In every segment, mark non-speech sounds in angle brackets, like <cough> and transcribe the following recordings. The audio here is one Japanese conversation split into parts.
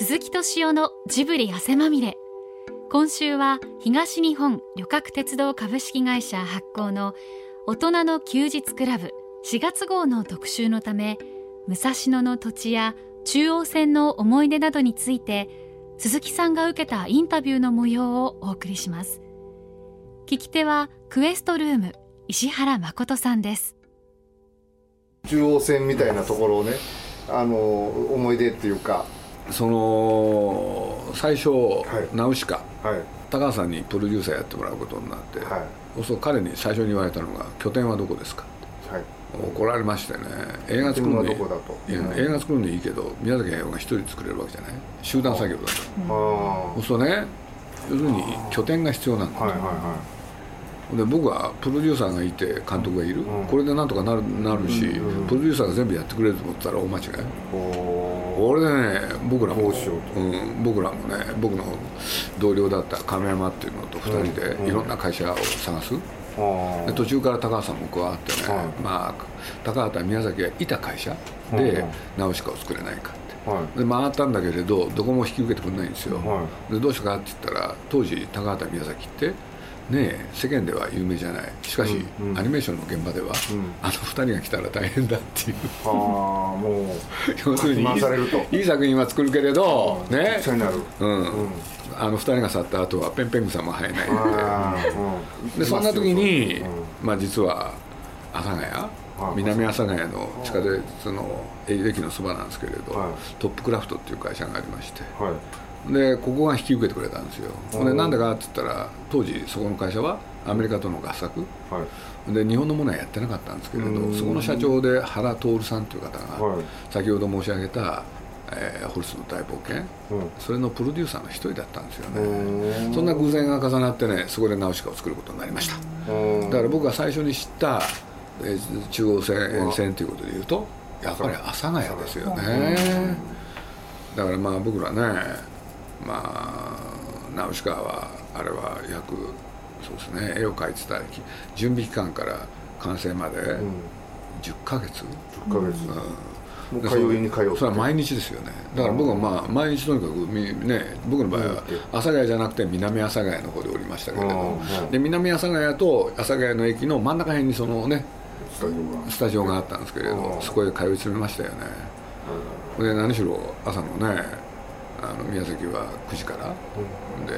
鈴木敏夫のジブリ汗まみれ。今週は東日本旅客鉄道株式会社発行の大人の休日クラブ。4月号の特集のため武蔵野の土地や中央線の思い出などについて鈴木さんが受けたインタビューの模様をお送りします。聞き手はクエストルーム石原誠さんです。中央線みたいなところをねあの思い出っていうかその最初、はい、ナウシカ、はい、高橋さんにプロデューサーやってもらうことになって、はい、そう彼に最初に言われたのが「拠点はどこですか?」って、はい、怒られましてね。映画作るのに、映画作るのにいいけど宮崎駿が一人作れるわけじゃない？集団作業だと。そうするとね要するに拠点が必要なんだ。と、はいはいはい。で僕はプロデューサーがいて監督がいる、うん、これでなんとかなるなるし、うん、プロデューサーが全部やってくれると思ったら大間違い俺でね僕らも、うん、僕らもね僕の同僚だった亀山っていうのと2人でいろんな会社を探す、で途中から高橋さんも加わってね、まあ高畑宮崎がいた会社でナウシカを作れないかで回ったんだけれどどこも引き受けてくれないんですよ、でどうしたかって言ったら当時高畑宮崎ってね世間では有名じゃない。しかし、うんうん、アニメーションの現場では、うん、あの2人が来たら大変だっていう。ああもう <laughs> 要するにいい作品は作るけれど、ねうん、あの2人が去った後はペンペングさんも入らない。のででそんな時に、まあ、実は阿佐ヶ谷。南阿佐ヶ谷の地下鉄の駅のそばなんですけれど、はい、トップクラフトっていう会社がありまして、はいでここが引き受けてくれたんですよ。でなんでかって言ったら当時そこの会社はアメリカとの合作、はい、で日本のものはやってなかったんですけれどそこの社長で原徹さんという方が、はい、先ほど申し上げたえー、ホルスの大冒険、うん、それのプロデューサーの一人だったんですよね。そんな偶然が重なってねそこでナウシカを作ることになりました。だから僕が最初に知った、えー、中央線沿線ということでいうとやっぱり阿佐ヶ谷ですよね。だからまあ僕らねまあナウシカはあれは約そうですね絵を描いてた準備期間から完成まで10ヶ月、うん、10ヶ月、うん、もう通いに通って。それは毎日ですよね。だから僕はまあ毎日とにかくね僕の場合は阿佐ヶ谷じゃなくて南阿佐ヶ谷の方でおりましたけれどで南阿佐ヶ谷と阿佐ヶ谷の駅の真ん中辺にそのねスタジオが。あったんですけれどそこへ通い詰めましたよね。で何しろ朝のねあの宮崎は9時から、うん、で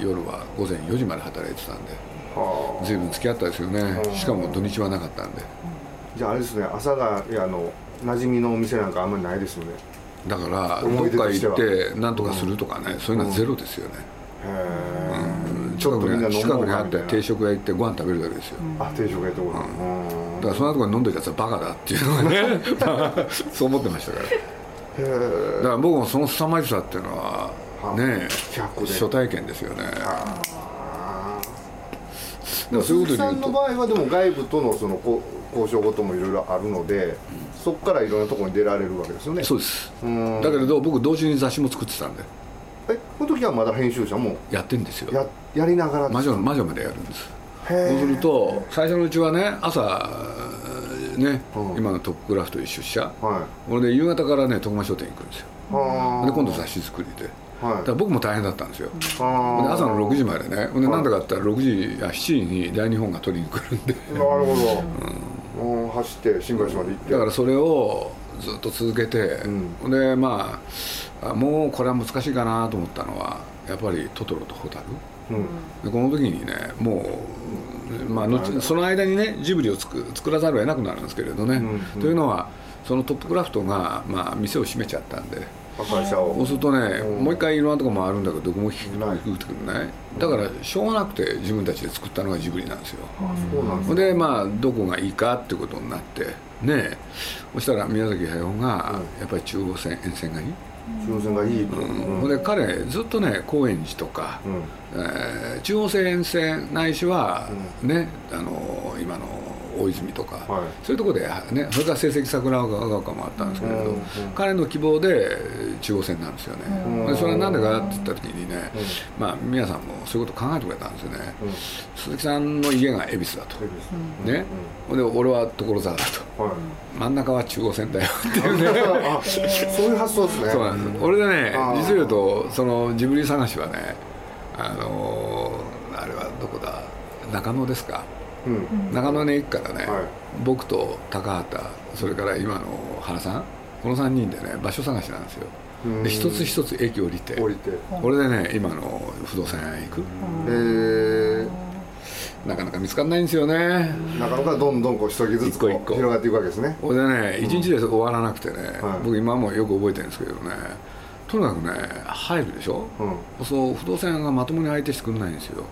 夜は午前4時まで働いてたんで、はあ、随分付き合ったですよね、はあ、しかも土日はなかったんで、じゃああれですね朝がいやあの馴染みのお店なんかあんまりないですよね。だからどっか行って何とかするとかね、うん、そういうのはゼロですよね、うん、近くに近くにあって定食屋行ってご飯食べるだけですよ、あ定食屋ってこと、うん、だからそんなところに飲んでるやつはバカだっていうのがね <laughs> <laughs> そう思ってましたからだから僕もその凄まじさっていうのはね初体験ですよね。だそういうことさんの場合はでも外部とのその交渉事もいろいろあるので、うん、そこからいろんなところに出られるわけですよね。そうです。だけれど僕同時に雑誌も作ってたんで。えこの時はまだ編集者も？やってんですよ。ややりながら魔女魔女までやるんです。そうすると最初のうちはね朝ね、うん、今のトップクラフト一出社、はい、俺で夕方からね徳間商店行くんですよ。で今度雑誌作りで、はい、だから僕も大変だったんですよ。で朝の6時までね。でなんでかって言ったら6時や7時に大日本が取りに来るんで。なるほど、うん、走って新橋まで行って。だからそれをずっと続けて、うん、でまあもうこれは難しいかなと思ったのはやっぱりトトロとホタル、うん、でこの時にねもうまあ後、その間にねジブリを作作らざるを得なくなるんですけれどね、うんうん、というのはそのトップクラフトが、まあ、店を閉めちゃったんでそうするとね、うん、もう一回いろんなとこ回るんだけどどこも引くってくるね。だからしょうがなくて自分たちで作ったのがジブリなんですよ。でまあどこがいいかってことになってねそしたら宮崎駿がやっぱり中央線沿線がいい？中央線がいい。と、うん、で彼ずっとね高円寺とか、うん、えー、中央線沿線ないしは、ねあの今の大泉とか、はい、そういうところで、ね、それから成績桜川丘もあったんですけれど、うんうん、彼の希望で中央線なんですよね、うん、でそれは何でかって言った時にね、まあ、皆さんもそういうこと考えてくれたんですよね、鈴木さんの家が恵比寿だと、ね、うん、で俺は所沢だと、はい、真ん中は中央線だよっていうね。<laughs> そういう発想ですね。そうなんです、俺でね実を言うとそのジブリ探しはねあのー、あれはどこだ？中野ですか、うん、中野に行くからね、はい、僕と高畑それから今の原さんこの3人でね場所探しなんですよ。で一つ一つ駅降りて降りて。これでね今の不動産屋行く。へえなかなか見つかんないんですよね。なかなかどんどんこう一人ずつ広がっていくわけですね。これでね一日で終わらなくてね、僕今もよく覚えてるんですけどねとにかくね入るでしょ、うん、そう不動産屋がまともに相手してくれないんですよ。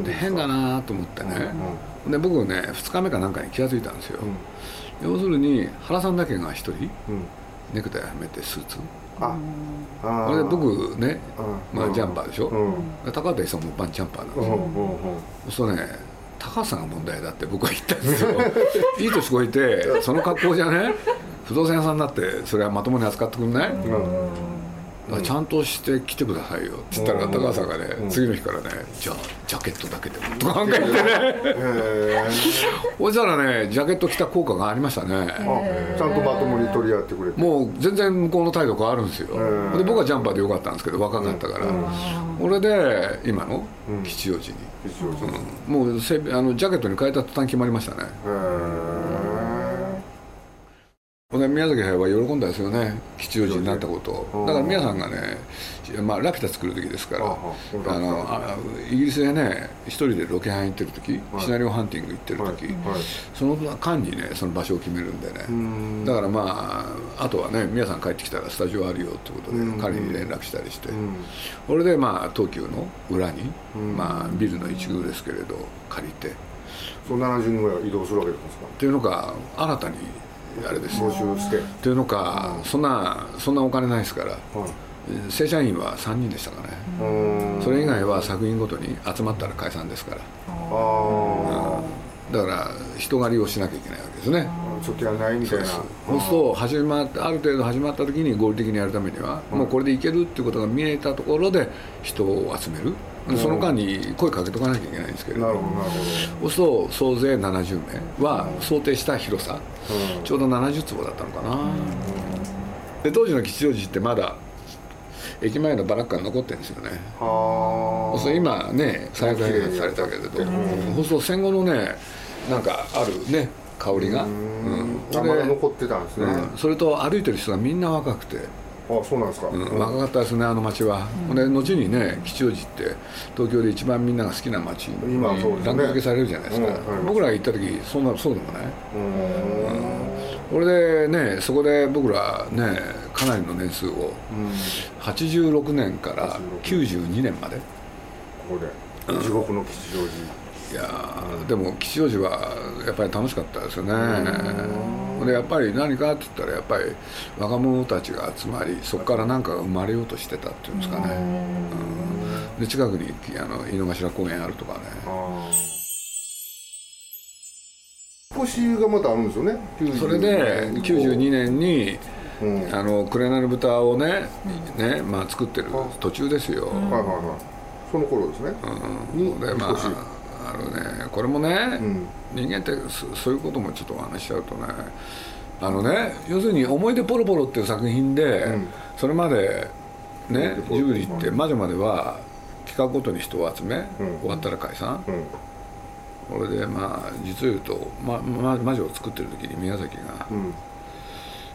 で変だなと思ってね、うんうん、で僕ね2日目かなんかに気が付いたんですよ、うん、要するに原さんだけが1人、ネクタイはめてスーツ？あ。あれ僕ね、まあ、ジャンパーでしょ、うん、高畑さんもバンジャンパーなんですよ、うん、そうね高さが問題だって僕は言ったんですよ。<laughs> いい年こいてその格好じゃね？不動産屋さんだってそれはまともに扱ってくんない、うんちゃんとして来てくださいよ。っつったら高橋さんがね、次の日からねじゃあジャケットだけでもとか考えてね。<laughs> そしたらねジャケット着た効果がありましたね。ちゃんとまともに取り合ってくれて。もう全然向こうの態度変わるんですよ。で僕はジャンパーでよかったんですけど若かったから、これで今の吉祥寺に、うん、もうせあのジャケットに変えた途端決まりましたねで宮崎駿は喜んだですよね。吉祥寺になったことだから宮さんがね、まあ、ラピュタ作る時ですからあのあイギリスでね一人でロケハン行ってる時、シナリオハンティング行ってる時、その間にねその場所を決めるんでね。だからまああとはね宮さん帰ってきたらスタジオあるよってことで彼に連絡したりして。これでまあ東急の裏に、まあ、ビルの一宮ですけれど借りて。その70人ぐらい移動するわけですか？っていうのが新たにあれです募集して。っていうのか、そんなそんなお金ないですから、正社員は3人でしたかね。それ以外は作品ごとに集まったら解散ですから。だから人狩りをしなきゃいけないわけですね。ちょっとやないみたいな。そうす。ると始まある程度始まった時に合理的にやるためには、もうこれでいけるっていうことが見えたところで人を集めるその間に声かけとかなきゃいけないんですけれどそうすると総勢70名は想定した広さ、ちょうど70坪だったのかな、で当時の吉祥寺ってまだ駅前のバラックが残ってるんですよね。そう今ね再開発されたけれどそうすると戦後のねなんかあるね香りが、うん、まだ残ってたんですね、うん、それと歩いてる人がみんな若くてあそうなんですか、うん、若かったですねあの街は、うん、で後にね吉祥寺って東京で一番みんなが好きな街に今そうです、ね、ランク付けされるじゃないですか、うん、僕らが行った時そんなそうでもない。これでねそこで僕らねかなりの年数を、うん、86年から92年まで。ここで。地獄の吉祥寺。いやでも吉祥寺はやっぱり楽しかったですよねでやっぱり何かって言ったらやっぱり若者たちが集まりそこから何かが生まれようとしてたっていうんですかね、うん、で近くにあの井の頭公園あるとかね。星がまたあるんですよね？それで92年にうん、あの紅の豚をね,、ねまあ、作ってる途中ですよ、はいはいはい。その頃ですね、うん、でまああのね。これもね、うん、人間ってそういうこともちょっとお話しちゃうとねあのね要するに「思い出ポロポロ」っていう作品で、うん、それまでねジブリって魔女までは企画ごとに人を集め、うん、終わったら解散、これでまあ実を言うと、まま、魔女を作ってる時に宮崎が、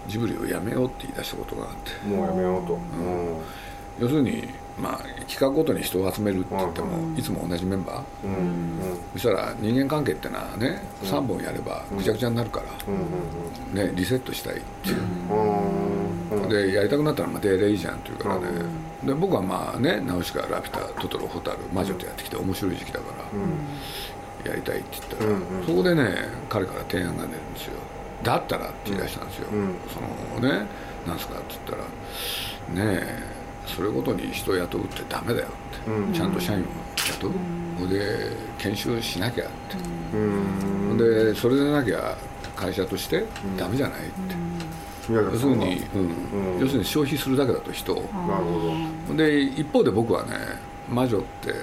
ジブリをやめようって言い出したことがあって。もうやめようと、要するにまあ、企画ごとに人を集めるって言っても、いつも同じメンバー、そしたら人間関係ってのはね、3本やればぐちゃぐちゃになるから、ね、リセットしたいっていう、でやりたくなったらまたやりゃいいじゃんって言うからね、で僕はまあね「ナウシカラピュタトトロホタル魔女」とやってきて面白い時期だから、やりたいって言ったら、そこでね彼から提案が出るんですよ。だったらって言い出したんですよ、そのねなんすかって言ったらねえそれごとに人を雇うってダメだよって、うん、ちゃんと社員を雇う、うん、で研修しなきゃって、うん、でそれでなきゃ会社としてダメじゃないって、要するに、うん。要するに消費するだけだと人なるほど。で一方で僕はね魔女って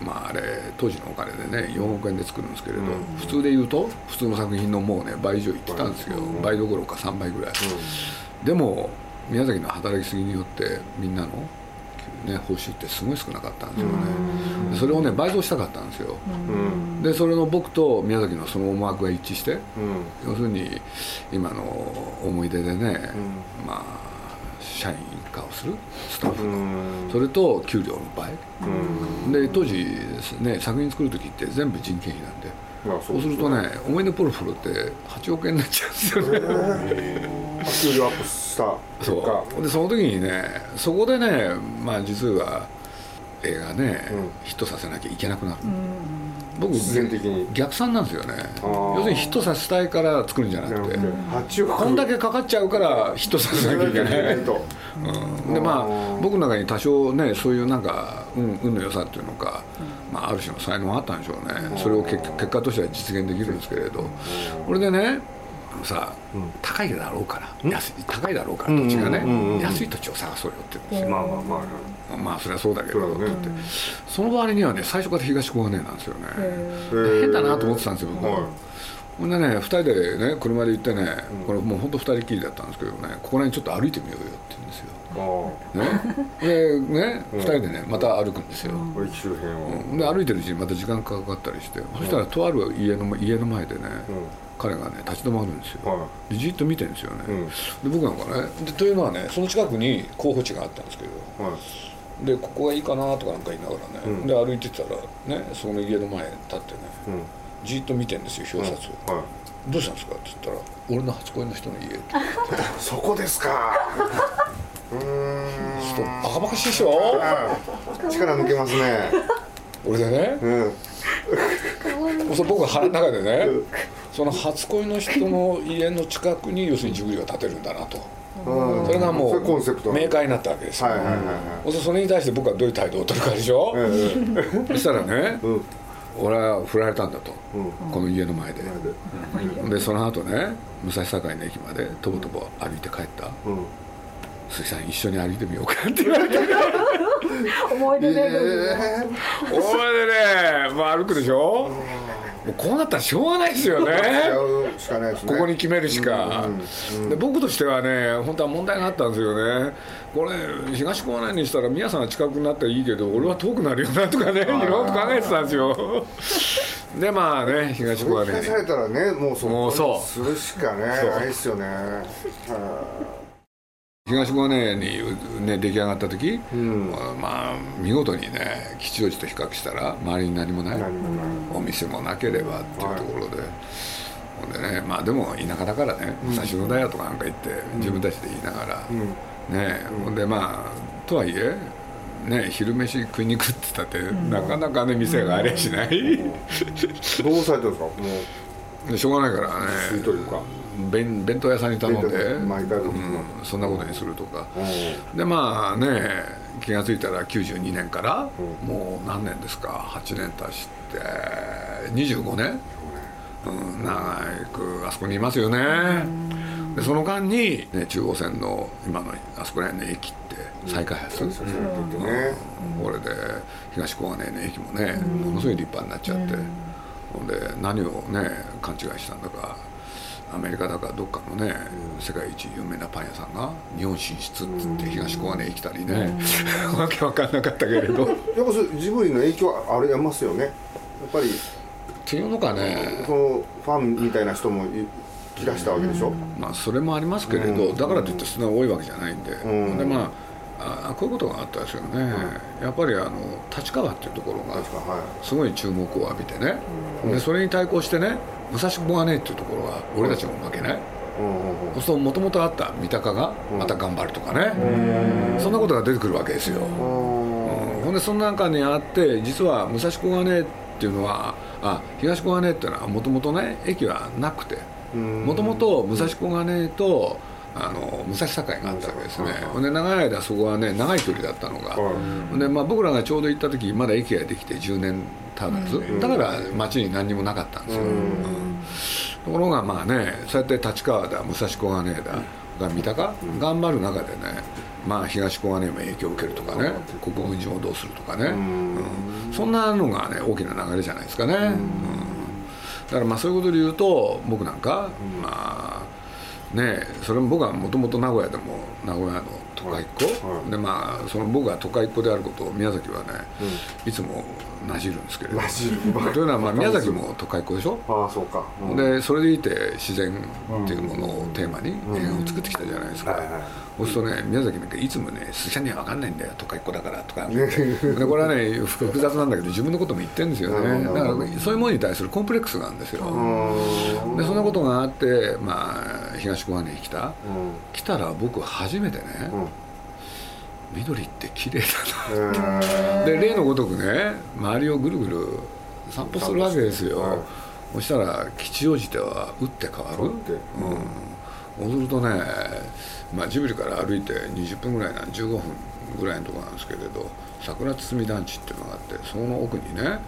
まああれ当時のお金でね4億円で作るんですけれど、普通で言うと普通の作品のもうね倍以上いってたんですよ、倍どころか3倍ぐらい、でも宮崎の働きすぎによってみんなのね、報酬ってすごい少なかったんですよね、それをね倍増したかったんですよ、でそれの僕と宮崎のその思惑が一致して、要するに今の思い出でね、まあ社員化をするスタッフ。のそれと給料の倍。で当時ね作品作る時って全部人件費なんで。そうするとね思い出ポロポロって8億円になっちゃうんですよね。給料アップしたそう。でその時にねそこでねまあ実は映画ね、うん、ヒットさせなきゃいけなくなる、僕逆算なんですよね。要するにヒットさせたいから作るんじゃなくて。こんだけかかっちゃうからヒットさせなきゃいけないうん、でまあ僕の中に多少ねそういうなんか運運の良さっていうのか、まあ、ある種の才能があったんでしょうね。それを結結果としては実現できるんですけれど。これでねあのさ、うん、高いだろうから安い高いだろうから土地がね、安い土地を探そうよって言うんですよまあまあまあ。まあそれはそうだけどって言って、その場合にはね最初から東小金井なんですよね。変だなと思ってたんですよ僕ほんでね2人でね車で行ってね、これもう本当2人きりだったんですけどねここら辺ちょっと歩いてみようよって言うんですよ。ね、でね、2人でねまた歩くんですよ、駅周辺を、で歩いてるうちにまた時間かかったりして、そしたらとある家の家の前でね、彼がね立ち止まるんですよ、はい、でじっと見てるんですよね、うん、で僕なんかねでというのはねその近くに候補地があったんですけど、はい、でここがいいかなとかなんか言いながらね、うん、で歩いてたらねその家の前に立ってね、うん、じっと見てるんですよ表札を、はい、どうしたんですか?」って言ったら「俺の初恋の人の家」<laughs> そこですか。<laughs> うん。ちょっとバカバカしいでしょ。力抜けますね。俺でね、うん、そう僕は腹の中でね、その初恋の人の家の近くに要するにジブリが建てるんだなと。それがもう明快になったわけですよ、それに対して僕はどういう態度を取るかでしょ、そしたらね、俺は振られたんだと、この家の前で、で。その後ね武蔵境の駅までとぼとぼ歩いて帰った、鈴木さん一緒に歩いてみようかって言われて。<laughs> 思い出ね、えー、思い出ね、まあ、歩くでしょ、もうこうなったらしょうがないですよね。ここに決めるしか、で僕としてはね本当は問題があったんですよね。これ東小金井にしたら宮さんが近くなったらいいけど俺は遠くなるよなとかねいろいろと考えてたんですよ。でまあね東小金井にされたらねもうそうするしかねないですよね東小金井に、ね、出来上がった時、うん、まあ見事にね吉祥寺と比較したら周りに何もないお店もなければっていうところで、はい、ほんでねまあでも田舎だからね武蔵野だよとかなんか言って、うん、自分たちで言いながら、うん、ねほんでまあとはいえね、昼飯食いに行くって言ったって、なかなかね店がありゃしない、どうされてるんですか？もうしょうがないからね。というか。弁弁当屋さんに頼んで、うん、そんなことにするとか、でまあね気が付いたら92年から、もう何年ですか？8年足して。25年、うん、長くあそこにいますよね、でその間に、ね、中央線の今のあそこら辺の駅って再開発、うん、これで東小金井の駅もねものすごい立派になっちゃって、ほんで何をね勘違いしたんだかアメリカだかどっかのね、世界一有名なパン屋さんが日本進出っつって東小金井来たりね、<laughs> わけ分かんなかったけれど。やっぱジブリの影響ありますよね。やっぱり。っていうのかねそのファンみたいな人も来だしたわけでしょ、まあそれもありますけれど、だからといってそんな多いわけじゃないんで、でまああこういうことがあったですよね、やっぱりあの立川っていうところがすごい注目を浴びてね、でそれに対抗してね武蔵小金井っていうところは俺たちも負けない、そうするともともとあった三鷹がまた頑張るとかね、そんなことが出てくるわけですよ、ほんでその中にあって実は武蔵小金井っていうのはあ東小金井っていうのはもともとね駅はなくて。もともと武蔵小金井とあの武蔵境があったわけですね、はい、で長い間そこはね長い距離だったのが、はい、でまあ、僕らがちょうど行った時まだ駅ができて10年足らず、だから街に何にもなかったんですよ、うん、ところがまあねそうやって立川だ武蔵小金井だが三鷹、うん、頑張る中でねまあ東小金井も影響を受けるとかね国分寺もどうするとかね、うん、そんなのがね大きな流れじゃないですかね、うん、だからまあそういうことで言うと僕なんか、まあねそれも僕はもともと名古屋でも名古屋の都会っ子、はい、でまあその僕が都会っ子であることを宮崎はね、うん、いつもなじるんですけれどというのはまあ宮崎も都会っ子でしょ？ああそうか、うん、でそれでいて自然っていうものをテーマに映画を作ってきたじゃないですか、そうするとね宮崎なんかいつもね「すしゃには分かんないんだよ都会っ子だから」とか。でこれはね複雑なんだけど自分のことも言ってるんですよね。だからそういうものに対するコンプレックスなんですよ。でそんなことがあってまあ東小金井来た、来たら僕初めてね、緑って綺麗だな。で例のごとくね周りをぐるぐる散歩するわけですよ、はい、そしたら吉祥寺では打って変わる、うん、そうするとね、まあ、ジブリから歩いて20分ぐらいなん15分ぐらいのところなんですけれど桜堤団地っていうのがあってその奥にね、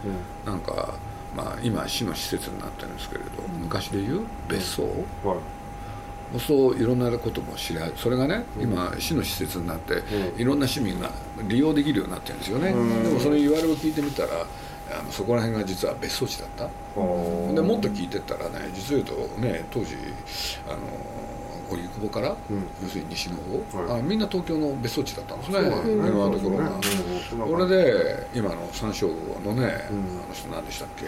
うん、なんか、まあ、今市の施設になってるんですけれど、昔でいう別荘、はいそういろんなことも知り合いそれがね、今市の施設になって、いろんな市民が利用できるようになってるんですよね、でもその言われを聞いてみたらあのそこら辺が実は別荘地だった。でもっと聞いてったらね実を言うとね当時あの荻窪から、うん、要するに西の方、はい、あみんな東京の別荘地だったんですね。今のところが、これで今の三省吾のね、あの人何でしたっけ？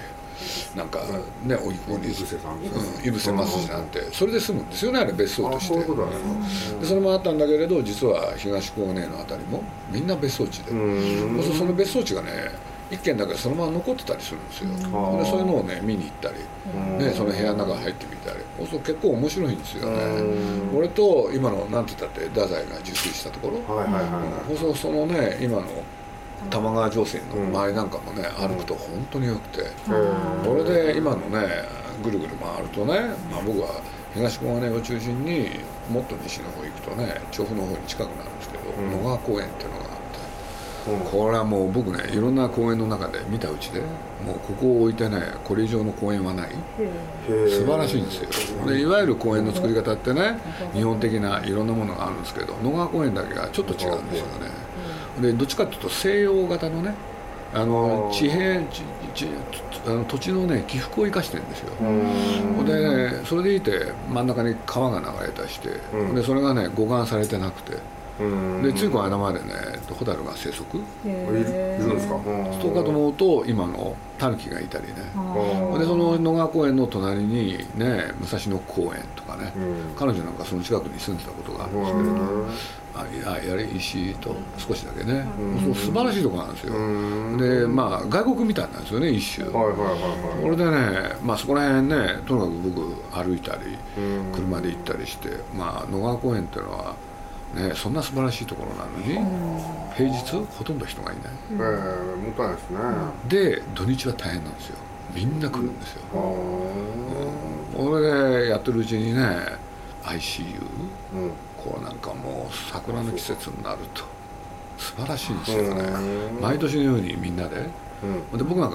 なんかねおいこに井伏さん井伏正治なんて。それで住むんですよねあれ別荘として。でそれもあったんだけれど実は東高根のあたりもみんな別荘地で。その別荘地がね一軒だけそのまま残ってたりするんですよ。でそういうのをね見に行ったり、ね、その部屋の中入ってみたり。そう結構面白いんですよね。俺と今のなんて言ったって太宰が受水したところ、はいはいはい、そのね今の玉川上水の周りなんかもね、歩くと本当によくて、これで今のねぐるぐる回るとね、まあ、僕は東小金井を中心にもっと西の方行くとね調布の方に近くなるんですけど、野川公園っていうのがこれはもう僕ねいろんな公園の中で見たうちでもうここを置いてねこれ以上の公園はない。素晴らしいんですよ。でいわゆる公園の作り方ってね日本的ないろんなものがあるんですけど野川公園だけがちょっと違うんですよね。でどっちかっていうと西洋型のねあの地平地あの土地のね起伏を生かしてるんですよ。で、ね、それでいて真ん中に川が流れたりして、うん、でそれがね護岸されてなくてでついこの間までねホタルが生息。いるんですか？そうかと思うと今のタヌキがいたりね。でその野川公園の隣にね武蔵野公園とかね、彼女なんかその近くに住んでたことがあるんですけれどあやり石と少しだけね、うん、素晴らしいとこなんですよ、でまあ外国みたいなんですよね一種、はいはいはいはい、これでね、まあ、そこら辺ねとにかく僕歩いたり車で行ったりしてまあ野川公園っていうのはね、そんな素晴らしいところなのに平日ほとんど人がいない、えー、もったいないですね。で土日は大変なんですよ。みんな来るんですよ、うん、これでやってるうちにね ICU、うん、こうなんかもう桜の季節になると素晴らしいんですよね。毎年のようにみんなで、うん、で僕なんか